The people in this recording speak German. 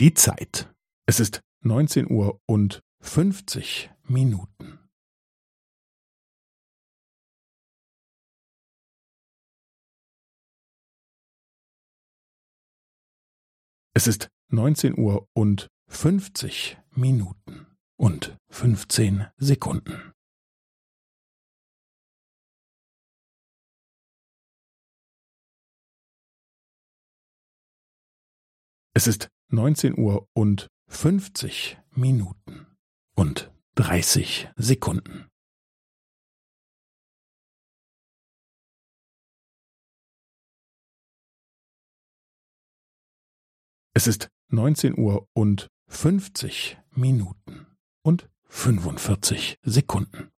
Die Zeit. Es ist neunzehn Uhr und fünfzig Minuten. Es ist neunzehn Uhr und fünfzig Minuten und fünfzehn Sekunden. Es ist neunzehn Uhr und fünfzig Minuten und dreißig Sekunden. Es ist neunzehn Uhr und fünfzig Minuten und fünfundvierzig Sekunden.